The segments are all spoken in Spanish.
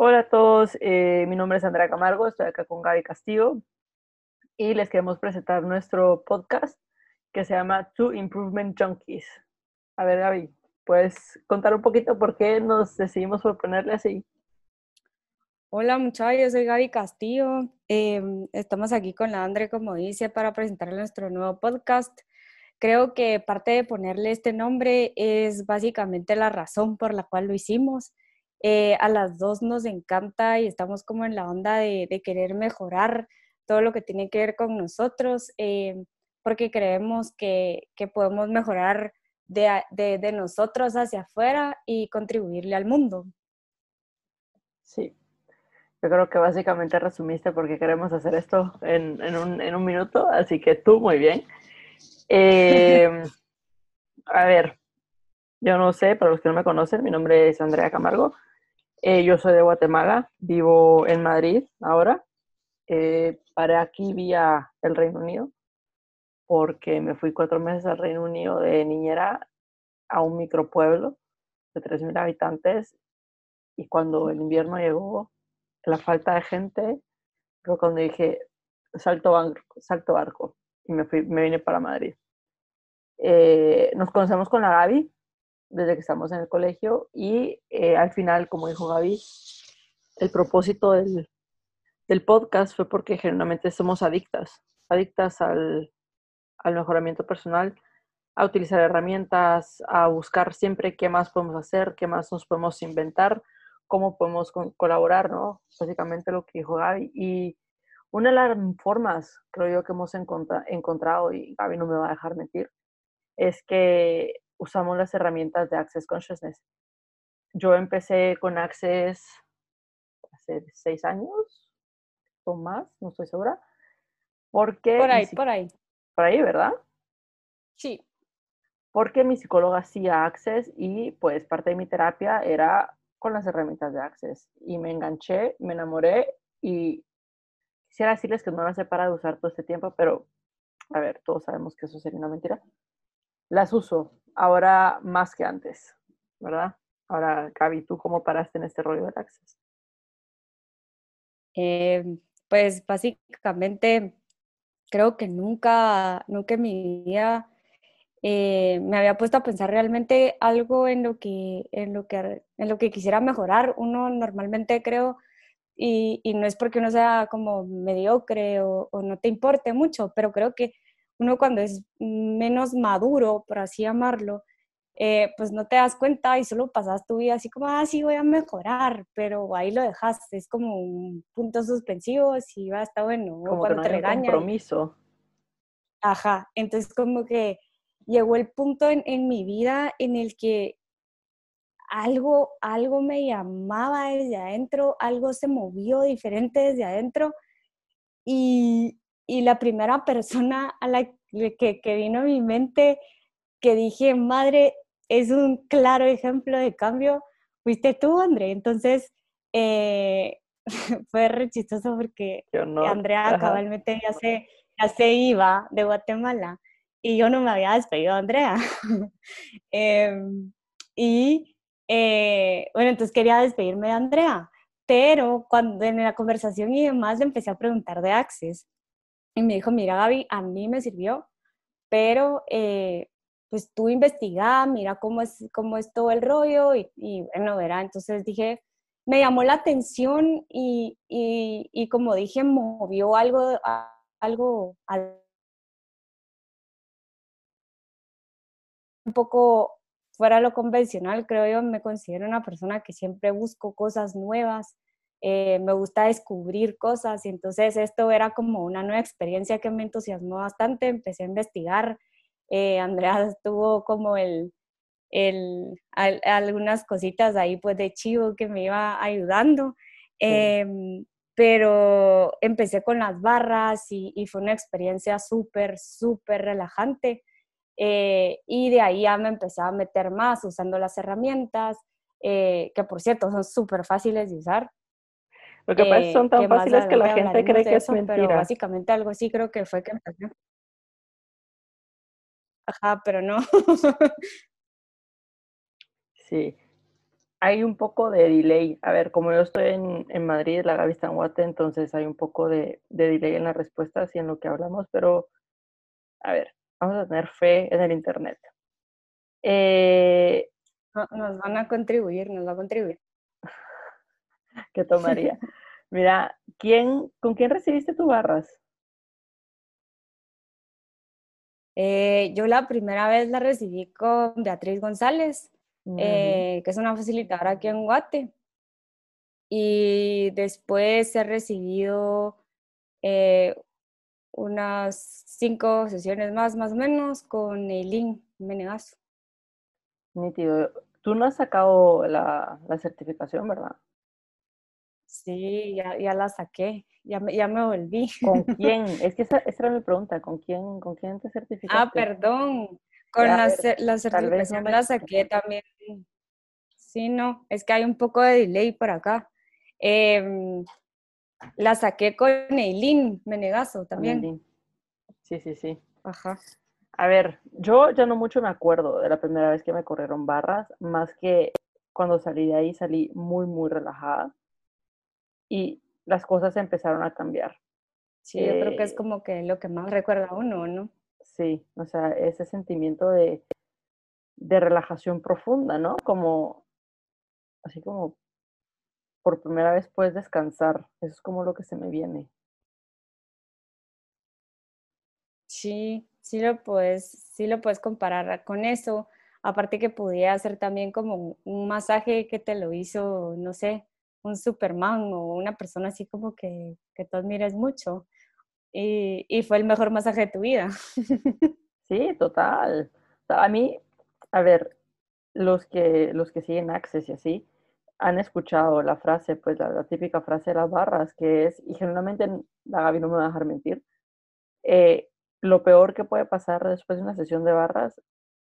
Hola a todos, eh, mi nombre es Andrea Camargo, estoy acá con Gaby Castillo y les queremos presentar nuestro podcast que se llama Two Improvement Junkies. A ver, Gaby, ¿puedes contar un poquito por qué nos decidimos por ponerle así? Hola muchachos, soy Gaby Castillo. Em, estamos aquí con la Andre, como dice, para presentarle nuestro nuevo podcast. Creo que parte de ponerle este nombre es básicamente la razón por la cual lo hicimos. Eh, a las dos nos encanta y estamos como en la onda de, querer mejorar todo lo que tiene que ver con nosotros, em, porque creemos que, que podemos mejorar de, de, de nosotros hacia afuera y contribuirle al mundo. Sí, yo creo que básicamente resumiste porque queremos hacer esto en, en, un, en un, minuto, así que tú muy bien. Eh, a ver, yo no sé, para los que no me conocen, mi nombre es Andrea Camargo. Eh, yo soy de Guatemala, vivo en Madrid ahora. Eh, para aquí vía el Reino Unido porque me fui cuatro meses al Reino Unido de niñera a un micropueblo de 3.000 habitantes y cuando el invierno llegó la falta de gente, pero cuando dije salto barco, salto barco y me, fui, me vine para Madrid. Eh, nos conocemos con la Gaby desde que estamos en el colegio y eh, al final, como dijo Gaby, el propósito del, del podcast fue porque generalmente somos adictas, adictas al, al mejoramiento personal, a utilizar herramientas, a buscar siempre qué más podemos hacer, qué más nos podemos inventar cómo podemos colaborar, ¿no? Básicamente lo que dijo Gaby. Y una de las formas, creo yo, que hemos encontrado, y Gaby no me va a dejar mentir, es que usamos las herramientas de Access Consciousness. Yo empecé con Access hace seis años o más, no estoy segura. Porque por ahí, por ahí. Por ahí, ¿verdad? Sí. Porque mi psicóloga hacía Access y pues parte de mi terapia era con las herramientas de Access y me enganché, me enamoré y quisiera decirles que no las he parado de usar todo este tiempo, pero a ver, todos sabemos que eso sería una mentira. Las uso ahora más que antes, ¿verdad? Ahora, Gaby, ¿tú cómo paraste en este rollo de Access? Eh, pues básicamente creo que nunca, nunca en mi vida eh, me había puesto a pensar realmente algo en lo que, en lo que, en lo que quisiera mejorar. Uno normalmente creo, y, y no es porque uno sea como mediocre o, o, no te importe mucho, pero creo que uno cuando es menos maduro, por así llamarlo, eh, pues no te das cuenta y solo pasas tu vida así como, ah, sí, voy a mejorar, pero ahí lo dejaste, es como un punto suspensivo, si va, está bueno, como cuando que no te regañan. compromiso. Ajá, entonces como que llegó el punto en, en, mi vida en el que algo, algo me llamaba desde adentro, algo se movió diferente desde adentro y, y la primera persona a la que, que, vino a mi mente que dije, madre, es un claro ejemplo de cambio, fuiste tú, André. Entonces, eh, fue re chistoso porque Andrea cabalmente ya se, ya se iba de Guatemala y yo no me había despedido de Andrea. Em, y eh, bueno, entonces quería despedirme de Andrea, pero cuando en la conversación y demás le empecé a preguntar de Access y me dijo, mira Gaby, a mí me sirvió, pero eh, pues tú investiga, mira cómo es, cómo es todo el rollo y, y bueno, verá, entonces dije, me llamó la atención y, y, como dije, movió algo, algo, algo un poco fuera lo convencional, creo yo, me considero una persona que siempre busco cosas nuevas, eh, me gusta descubrir cosas y entonces esto era como una nueva experiencia que me entusiasmó bastante, empecé a investigar, eh, Andrea tuvo como el, el, algunas cositas ahí pues de chivo que me iba ayudando, em, pero empecé con las barras y, y fue una experiencia súper, súper relajante. Eh, y de ahí ya me empecé a meter más usando las herramientas, eh, que por cierto son súper fáciles de usar. Lo que pasa es que son tan fáciles que la gente cree que es mentira. Pero básicamente algo sí creo que fue que empecé. Ajá, pero no. sí. hay un poco de delay. A ver, como yo estoy en, en Madrid, la Gaby está en Guate, entonces hay un poco de, de delay en las respuestas y en lo que hablamos, pero a ver, vamos a tener fe en el Internet. Eh, nos van a contribuir, nos va a contribuir. ¿Qué tomaría? Mira, ¿quién, ¿con quién recibiste tus barras? Eh, yo la primera vez la recibí con Beatriz González, eh, que es una facilitadora aquí en Guate. Y después he recibido eh, unas cinco sesiones más, más o menos, con Eileen Menegazo. Nítido. Tú no has sacado la, la certificación, ¿verdad? Sí, ya, ya la saqué, ya me, ya me volví. ¿Con quién? Es que esa, esa, era mi pregunta, ¿con quién, con quién te certificaste? Ah, perdón, con la, la, certificación la saqué también. Sí, no, es que hay un poco de delay por acá. Eh, la saqué con Eileen Menegazo también. Sí, sí, sí. Ajá. A ver, yo ya no mucho me acuerdo de la primera vez que me corrieron barras, más que cuando salí de ahí salí muy, muy relajada y las cosas empezaron a cambiar. Sí, yo creo que es eh, como que lo que más recuerda uno, ¿no? Sí, o sea, ese sentimiento de, de relajación profunda, ¿no? Como, así como por primera vez puedes descansar. Eso es como lo que se me viene. Sí, sí lo puedes, sí lo puedes comparar con eso. Aparte que podía hacer también como un masaje que te lo hizo, no sé, un Superman o una persona así como que, que tú admiras mucho. Y, y, fue el mejor masaje de tu vida. Sí, total. a mí, a ver, los que, los que siguen Access y así, han escuchado la frase, pues la, típica frase de las barras, que es, y generalmente la Gaby no me va a dejar mentir, eh, lo peor que puede pasar después de una sesión de barras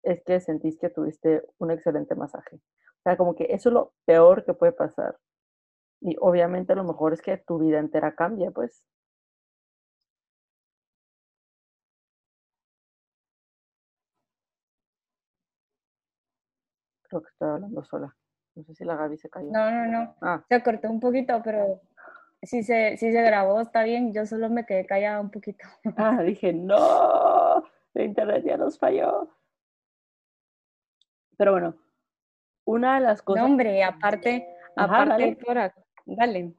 es que sentís que tuviste un excelente masaje. O sea, como que eso es lo peor que puede pasar. Y obviamente lo mejor es que tu vida entera cambie, pues. Creo que estoy hablando sola. No sé si la Gaby se cayó. No, no, no. Ah. Se cortó un poquito, pero si se, si se grabó está bien. Yo solo me quedé callada un poquito. Ah, dije, no, la internet ya nos falló. Pero bueno, una de las cosas... No, hombre, aparte, aparte dale.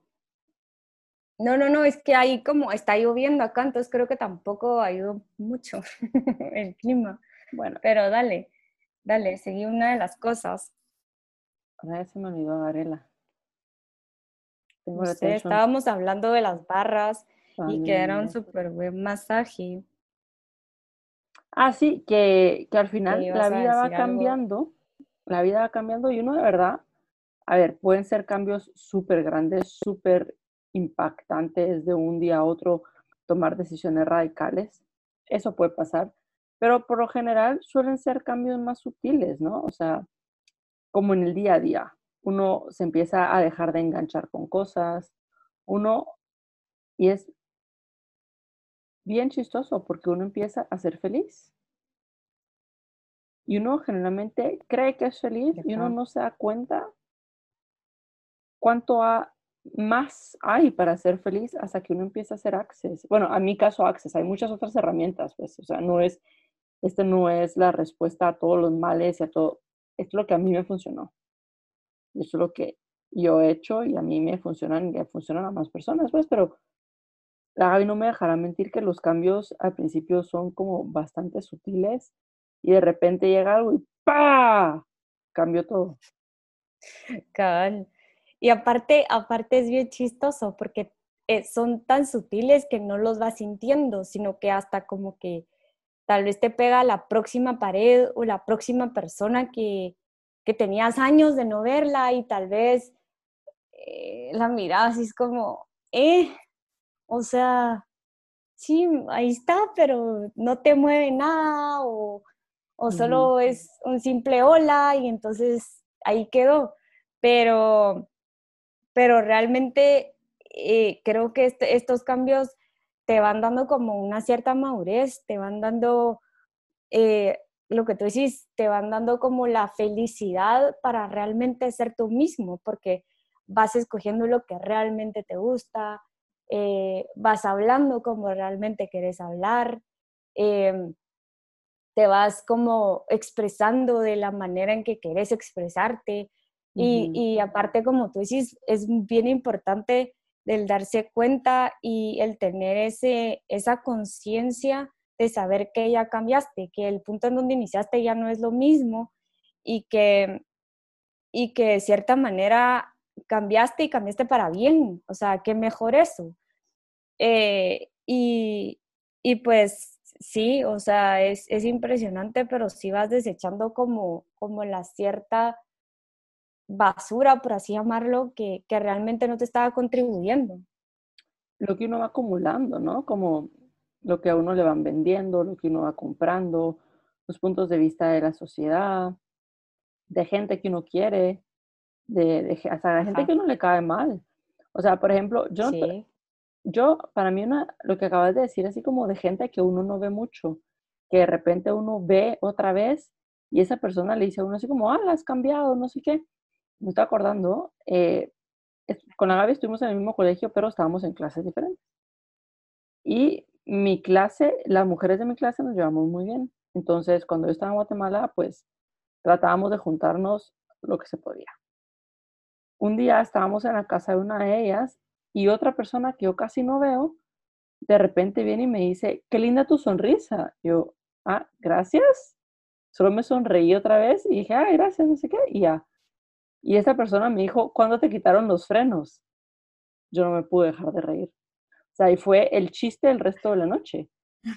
No, no, no, es que ahí como está lloviendo acá, entonces creo que tampoco ayudó mucho el clima. Bueno. Pero dale, dale, seguí una de las cosas Ahora se me olvidó Garela. estábamos hablando de las barras y que era un súper buen masaje. Ah, sí, que, que al final la vida va cambiando, la vida va cambiando y uno de verdad, a ver, pueden ser cambios súper grandes, súper impactantes de un día a otro, tomar decisiones radicales, eso puede pasar, pero por lo general suelen ser cambios más sutiles, ¿no? O sea, como en el día a día. Uno se empieza a dejar de enganchar con cosas, uno, y es bien chistoso porque uno empieza a ser feliz. Y uno generalmente cree que es feliz y uno no se da cuenta cuánto más hay para ser feliz hasta que uno empieza a hacer access. Bueno, a mi caso access, hay muchas otras herramientas, pues, o sea, no es, este no es la respuesta a todos los males y a todo, es lo que a mí me funcionó. Esto es lo que yo he hecho y a mí me funcionan y funcionan a más personas, pues, pero la Gaby no me dejará mentir que los cambios al principio son como bastante sutiles y de repente llega algo y ¡pa! Cambió todo. Cabal. Y aparte, aparte es bien chistoso porque eh, son tan sutiles que no los vas sintiendo, sino que hasta como que tal vez te pega la próxima pared o la próxima persona que, que tenías años de no verla y tal vez eh, la mirada así es como, eh, o sea, sí, ahí está, pero no te mueve nada o, o solo es un simple hola y entonces ahí quedó. Pero, pero realmente eh, creo que este, estos cambios te van dando como una cierta madurez, te van dando eh, lo que tú decís, te van dando como la felicidad para realmente ser tú mismo, porque vas escogiendo lo que realmente te gusta, eh, vas hablando como realmente quieres hablar, em, te vas como expresando de la manera en que quieres expresarte. Y, y, aparte, como tú dices, es bien importante el darse cuenta y el tener ese, esa conciencia de saber que ya cambiaste, que el punto en donde iniciaste ya no es lo mismo y que, y que de cierta manera cambiaste y cambiaste para bien. O sea, qué mejor eso. Eh, y, y, pues sí, o sea, es, es, impresionante, pero sí vas desechando como, como la cierta basura, por así llamarlo, que, que realmente no te estaba contribuyendo. Lo que uno va acumulando, ¿no? Como lo que a uno le van vendiendo, lo que uno va comprando, los puntos de vista de la sociedad, de gente que uno quiere, de, de hasta la gente que uno le cae mal. O sea, por ejemplo, yo, yo para mí una, lo que acabas de decir, así como de gente que uno no ve mucho, que de repente uno ve otra vez y esa persona le dice a uno así como, ah, la has cambiado, no sé qué. Me estoy acordando, eh, con la Gaby estuvimos en el mismo colegio, pero estábamos en clases diferentes. Y mi clase, las mujeres de mi clase nos llevamos muy bien. Entonces, cuando yo estaba en Guatemala, pues tratábamos de juntarnos lo que se podía. Un día estábamos en la casa de una de ellas y otra persona que yo casi no veo, de repente viene y me dice, qué linda tu sonrisa. Yo, ah, gracias. Solo me sonreí otra vez y dije, ah, gracias, no sé qué, y ya. Y esa persona me dijo, ¿cuándo te quitaron los frenos? Yo no me pude dejar de reír. O sea, y fue el chiste el resto de la noche,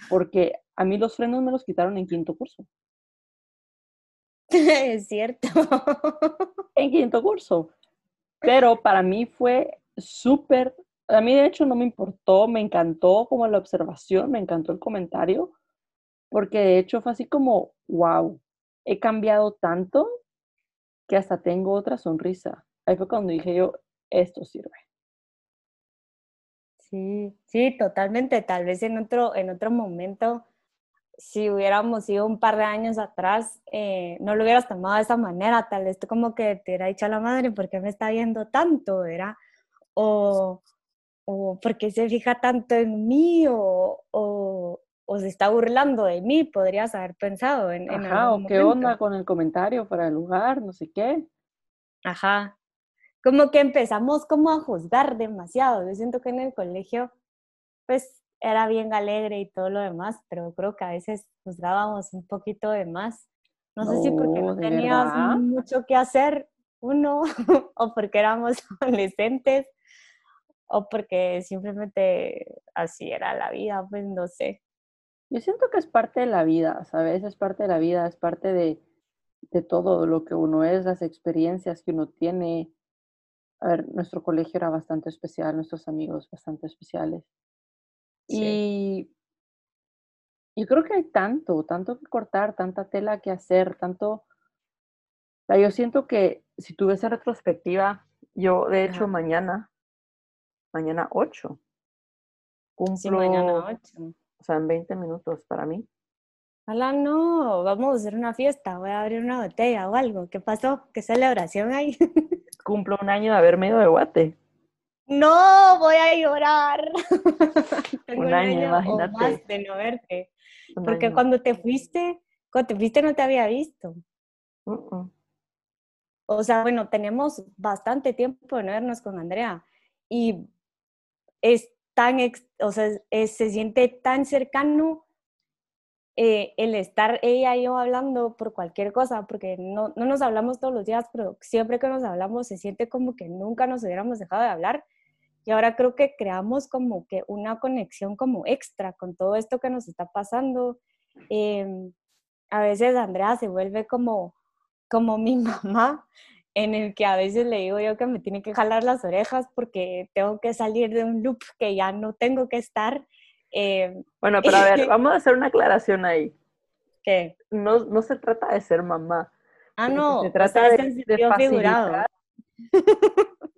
porque a mí los frenos me los quitaron en quinto curso. Es cierto. En quinto curso. Pero para mí fue súper, a mí de hecho no me importó, me encantó como la observación, me encantó el comentario, porque de hecho fue así como, wow, he cambiado tanto que hasta tengo otra sonrisa. Ahí fue cuando dije yo, esto sirve. Sí, sí, totalmente. Tal vez en otro, en otro momento, si hubiéramos ido un par de años atrás, eh, no lo hubieras tomado de esa manera. Tal vez tú como que te hubiera dicho a la madre, ¿por qué me está viendo tanto? Era, o, o ¿por qué se fija tanto en mí? O, o, o se está burlando de mí, podrías haber pensado en, en Ajá, o qué onda con el comentario para el lugar, no sé qué. Ajá, como que empezamos como a juzgar demasiado. Yo siento que en el colegio, pues era bien alegre y todo lo demás, pero creo que a veces juzgábamos un poquito de más. No, sé si porque no teníamos mucho que hacer, uno, o porque éramos adolescentes, o porque simplemente así era la vida, pues no sé. Yo siento que es parte de la vida, ¿sabes? Es parte de la vida, es parte de, de todo lo que uno es, las experiencias que uno tiene, a ver, nuestro colegio era bastante especial, nuestros amigos bastante especiales. Y yo creo que hay tanto, tanto que cortar, tanta tela que hacer, tanto... yo siento que si tuviese retrospectiva, yo de hecho mañana, mañana 8, cumplo... Sí, mañana 8. O sea, en 20 minutos para mí. Hola, no, vamos a hacer una fiesta, voy a abrir una botella o algo. ¿Qué pasó? ¿Qué celebración hay? cumplo un año de haberme ido de Guate. No, voy a llorar. un, año, más de no verte. Porque cuando te fuiste, cuando te fuiste no te había visto. O sea, bueno, tenemos bastante tiempo de no vernos con Andrea y es tan, o sea, se siente tan cercano eh, el estar ella y yo hablando por cualquier cosa, porque no, no, nos hablamos todos los días, pero siempre que nos hablamos se siente como que nunca nos hubiéramos dejado de hablar. Y ahora creo que creamos como que una conexión como extra con todo esto que nos está pasando. Em, a veces Andrea se vuelve como, como mi mamá, en el que a veces le digo yo que me tiene que jalar las orejas porque tengo que salir de un loop que ya no tengo que estar eh, bueno, pero a ver, vamos a hacer una aclaración ahí. ¿Qué? No, no se trata de ser mamá. Ah, no. Se trata de, de facilitar.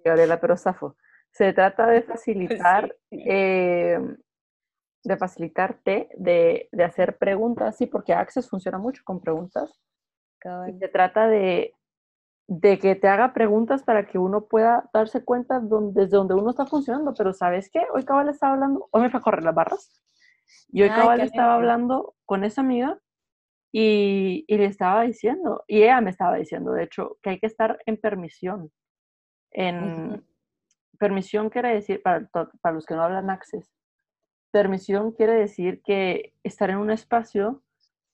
Gabriela, pero zafo. Se trata de facilitar eh, de facilitarte, de, de, hacer preguntas, sí, porque Access funciona mucho con preguntas. se trata de, de que te haga preguntas para que uno pueda darse cuenta desde donde uno está funcionando. Pero ¿sabes qué? Hoy cabal estaba hablando, hoy me fue a correr las barras. Y hoy cabal estaba hablando con esa amiga y, y, le estaba diciendo, y ella me estaba diciendo, de hecho, que hay que estar en permisión. En permisión quiere decir, para, para los que no hablan access, permisión quiere decir que estar en un espacio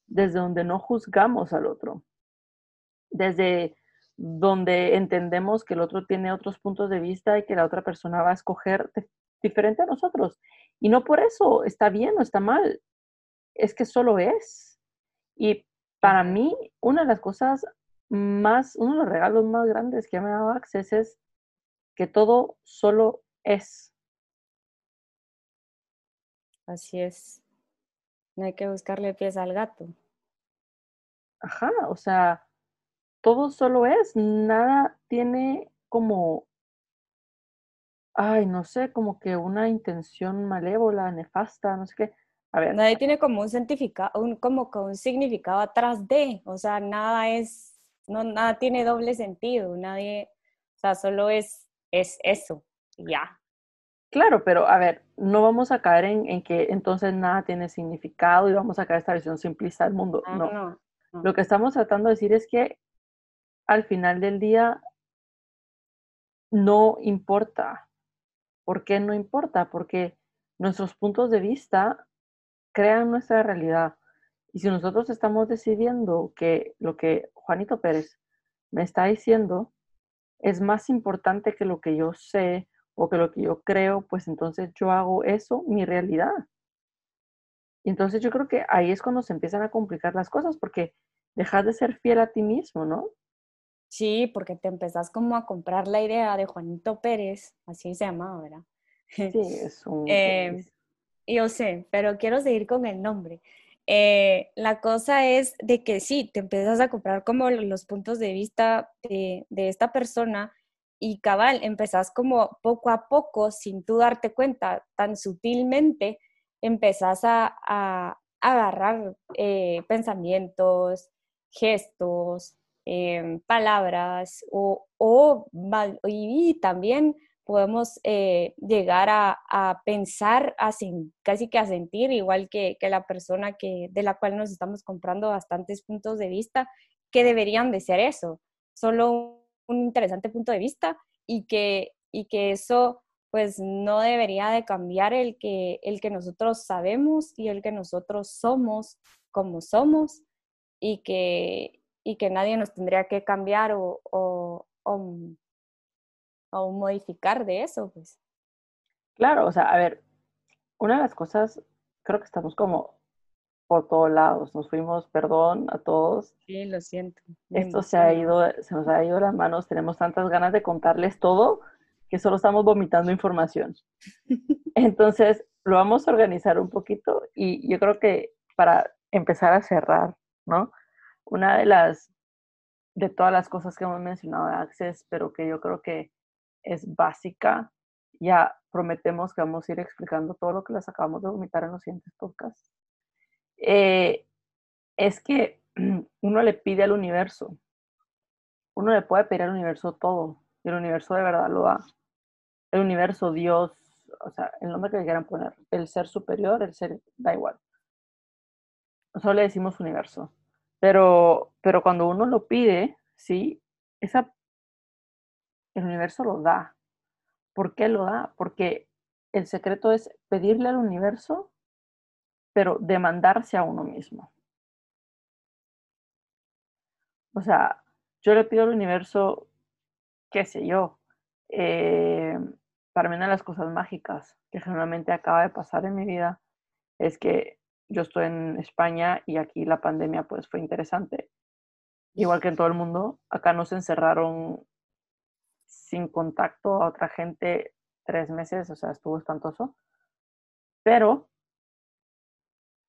desde donde no juzgamos al otro, desde donde entendemos que el otro tiene otros puntos de vista y que la otra persona va a escoger diferente a nosotros. Y no por eso está bien o está mal, es que solo es. Y para mí, una de las cosas más, uno de los regalos más grandes que me ha dado Access es que todo solo es. Así es. No hay que buscarle pies al gato. Ajá, o sea, todo solo es, nada tiene como, ay, no sé, como que una intención malévola, nefasta, no sé qué. A ver. Nadie tiene como un significado, un, como un significado atrás de, o sea, nada es, no, nada tiene doble sentido, nadie, o sea, solo es, es eso, ya. Claro, pero a ver, no vamos a caer en, en, que entonces nada tiene significado y vamos a caer esta visión simplista del mundo. no. no. Lo que estamos tratando de decir es que al final del día no importa. ¿Por qué no importa? Porque nuestros puntos de vista crean nuestra realidad. Y si nosotros estamos decidiendo que lo que Juanito Pérez me está diciendo es más importante que lo que yo sé o que lo que yo creo, pues entonces yo hago eso mi realidad. Y entonces yo creo que ahí es cuando se empiezan a complicar las cosas porque dejas de ser fiel a ti mismo, ¿no? Sí, porque te empezás como a comprar la idea de Juanito Pérez, así se llamaba, ¿verdad? Sí, es un... eh, yo sé, pero quiero seguir con el nombre. Eh, la cosa es de que sí, te empiezas a comprar como los puntos de vista de, de esta persona y cabal, empezás como poco a poco, sin tú darte cuenta, tan sutilmente, empezás a, a agarrar eh, pensamientos, gestos, Em, palabras o, o, y también podemos eh, llegar a, a pensar, a, casi que a sentir, igual que, que, la persona que, de la cual nos estamos comprando bastantes puntos de vista, que deberían de ser eso, solo un interesante punto de vista y que, y que eso pues no debería de cambiar el que, el que nosotros sabemos y el que nosotros somos como somos y que, y que nadie nos tendría que cambiar o, o, o, modificar de eso, pues. Claro, o sea, a ver, una de las cosas, creo que estamos como por todos lados, nos fuimos, perdón a todos. Sí, lo siento. Esto se ha ido, se nos ha ido las manos, tenemos tantas ganas de contarles todo que solo estamos vomitando información. Entonces, lo vamos a organizar un poquito y yo creo que para empezar a cerrar, ¿no? Una de las, de todas las cosas que hemos mencionado de Access, pero que yo creo que es básica, ya prometemos que vamos a ir explicando todo lo que les acabamos de vomitar en los siguientes podcasts, eh, es que uno le pide al universo, uno le puede pedir al universo todo, y el universo de verdad lo da. El universo, Dios, o sea, el nombre que le quieran poner, el ser superior, el ser, da igual. Solo le decimos universo. Pero, pero cuando uno lo pide, ¿sí? Esa, el universo lo da. ¿Por qué lo da? Porque el secreto es pedirle al universo, pero demandarse a uno mismo. O sea, yo le pido al universo, qué sé yo, eh, para mí una de las cosas mágicas que generalmente acaba de pasar en mi vida es que yo estoy en España y aquí la pandemia pues fue interesante. Igual que en todo el mundo, acá nos encerraron sin contacto a otra gente tres meses, o sea, estuvo espantoso. Pero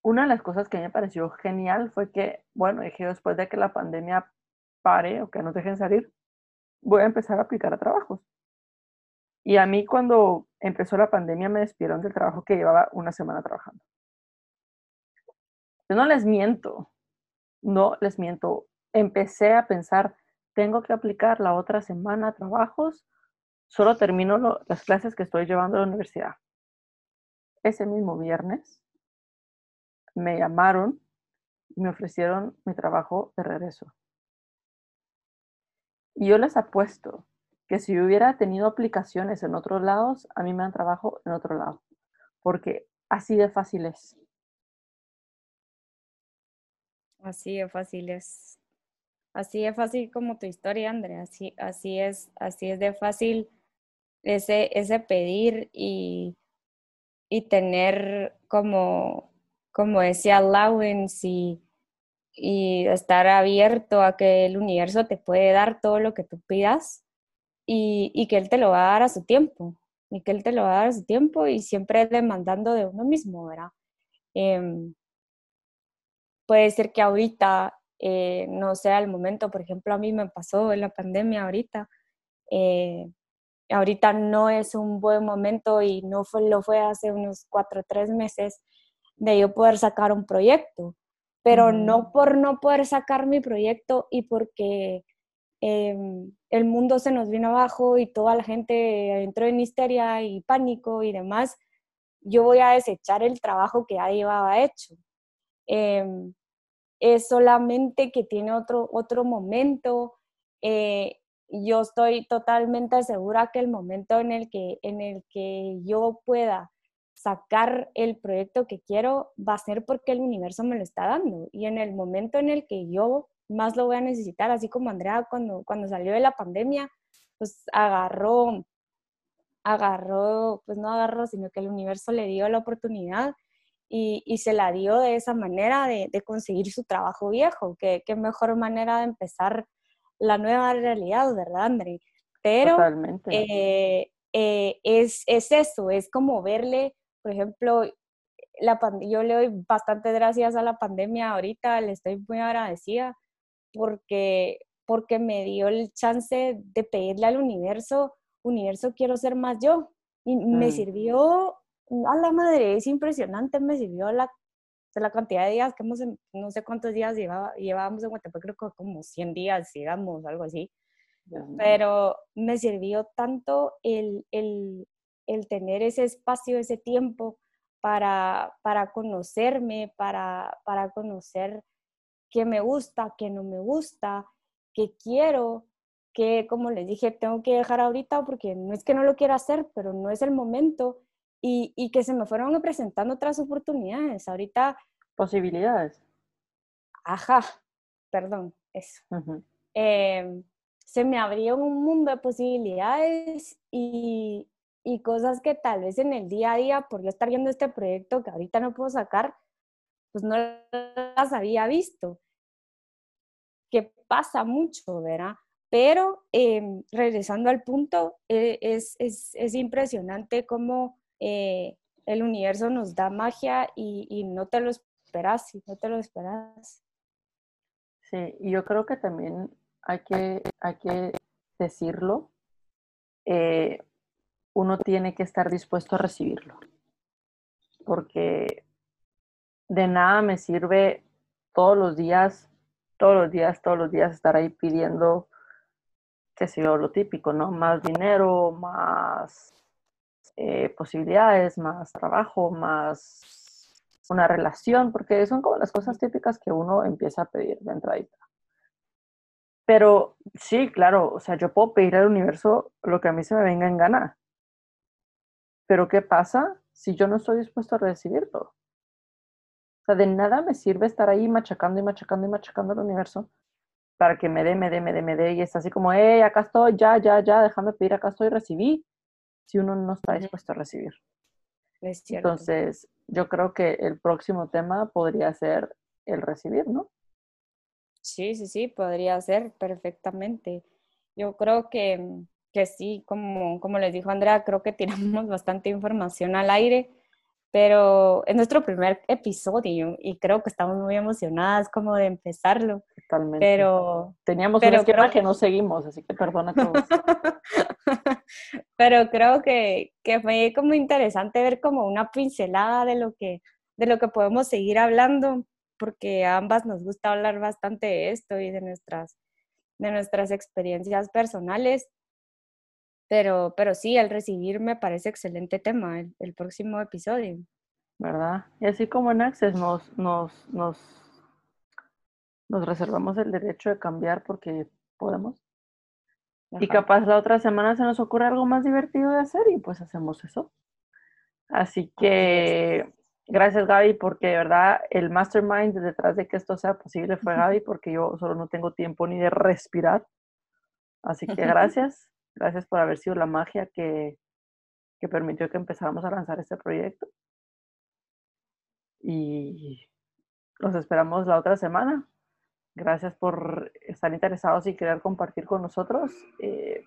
una de las cosas que me pareció genial fue que, bueno, dije después de que la pandemia pare o que nos dejen salir, voy a empezar a aplicar a trabajos. Y a mí cuando empezó la pandemia me despidieron del trabajo que llevaba una semana trabajando. Yo no les miento, no les miento. Empecé a pensar, tengo que aplicar la otra semana trabajos, solo termino las clases que estoy llevando a la universidad. Ese mismo viernes me llamaron y me ofrecieron mi trabajo de regreso. Y yo les apuesto que si hubiera tenido aplicaciones en otros lados, a mí me dan trabajo en otro lado, porque así de fácil es. Así de fácil es. Así de fácil como tu historia, Andrea. Así, así es, así es de fácil ese, ese pedir y, y tener como, como ese allowance y, y estar abierto a que el universo te puede dar todo lo que tú pidas y, y, que Él te lo va a dar a su tiempo, y que Él te lo va a dar a su tiempo y siempre demandando de uno mismo, ¿verdad? Em, puede ser que ahorita eh, no sea el momento, por ejemplo, a mí me pasó en la pandemia ahorita, eh, ahorita no es un buen momento y no fue, lo fue hace unos cuatro o tres meses de yo poder sacar un proyecto pero no por no poder sacar mi proyecto y porque em, el mundo se nos vino abajo y toda la gente entró en histeria y pánico y demás, yo voy a desechar el trabajo que ya llevaba hecho. Em, es solamente que tiene otro, otro momento. Eh, yo estoy totalmente segura que el momento en el que, en el que yo pueda sacar el proyecto que quiero va a ser porque el universo me lo está dando. Y en el momento en el que yo más lo voy a necesitar, así como Andrea cuando, cuando salió de la pandemia, pues agarró, agarró, pues no agarró, sino que el universo le dio la oportunidad y, y se la dio de esa manera de, de conseguir su trabajo viejo. Qué, qué mejor manera de empezar la nueva realidad, ¿verdad, Andrea? Pero eh, eh, es, es eso, es como verle por ejemplo, la yo le doy bastante gracias a la pandemia ahorita, le estoy muy agradecida porque, porque me dio el chance de pedirle al universo, universo quiero ser más yo. Y me mm. sirvió, a la madre, es impresionante, me sirvió la, la cantidad de días que hemos, no sé cuántos días llevaba, llevábamos en Guatemala, creo que como 100 días, digamos, algo así. Pero me sirvió tanto el, el, el tener ese espacio, ese tiempo para, para conocerme, para, para conocer qué me gusta, qué no me gusta, qué quiero, que como les dije, tengo que dejar ahorita porque no es que no lo quiera hacer, pero no es el momento y, y que se me fueron presentando otras oportunidades. Ahorita... Posibilidades. Ajá, perdón, eso. Em, se me abrió un mundo de posibilidades y, y cosas que tal vez en el día a día, por yo estar viendo este proyecto que ahorita no puedo sacar, pues no las había visto. Que pasa mucho, ¿verdad? Pero em, regresando al punto, eh, es, es, es, impresionante cómo eh, el universo nos da magia y, no te lo esperas, y no te lo esperas. Sí, y yo creo que también hay que, hay que decirlo. Eh, uno tiene que estar dispuesto a recibirlo. Porque de nada me sirve todos los días, todos los días, todos los días estar ahí pidiendo, qué sé yo, lo típico, ¿no? Más dinero, más eh, posibilidades, más trabajo, más una relación, porque son como las cosas típicas que uno empieza a pedir de entradita. Pero sí, claro, o sea, yo puedo pedir al universo lo que a mí se me venga en gana. Pero ¿qué pasa si yo no estoy dispuesto a recibirlo? O sea, de nada me sirve estar ahí machacando y machacando y machacando el universo para que me dé, me dé, me dé, me dé. Y es así como, hey, acá estoy, ya, ya, ya, déjame pedir, acá estoy, recibí. Si uno no está dispuesto a recibir. Es. Entonces, yo creo que el próximo tema podría ser el recibir, ¿no? Sí, sí, sí, podría ser perfectamente. Yo creo que que sí, como, como les dijo Andrea, creo que tiramos bastante información al aire, pero es nuestro primer episodio y creo que estamos muy emocionadas como de empezarlo. Totalmente. Pero teníamos un esquema que... no seguimos, así que perdona a todos. pero creo que, que fue como interesante ver como una pincelada de lo que, de lo que podemos seguir hablando porque a ambas nos gusta hablar bastante de esto y de nuestras, de nuestras experiencias personales. Pero, pero sí, el recibir me parece excelente tema, el, próximo episodio. ¿Verdad? Y así como en Access nos, nos, nos, nos reservamos el derecho de cambiar porque podemos. Y capaz la otra semana se nos ocurre algo más divertido de hacer y pues hacemos eso. Así que gracias Gaby porque de verdad el mastermind detrás de que esto sea posible fue Gaby porque yo solo no tengo tiempo ni de respirar. Así que gracias, gracias por haber sido la magia que, que permitió que empezáramos a lanzar este proyecto. Y los esperamos la otra semana. Gracias por estar interesados y querer compartir con nosotros. Eh,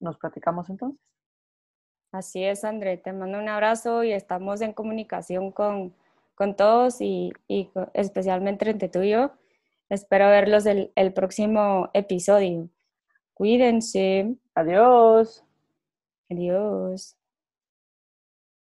nos platicamos entonces. Así es, André. Te mando un abrazo y estamos en comunicación con, todos y, especialmente entre tú y yo. Espero verlos el, el próximo episodio. Cuídense. Adiós. Adiós.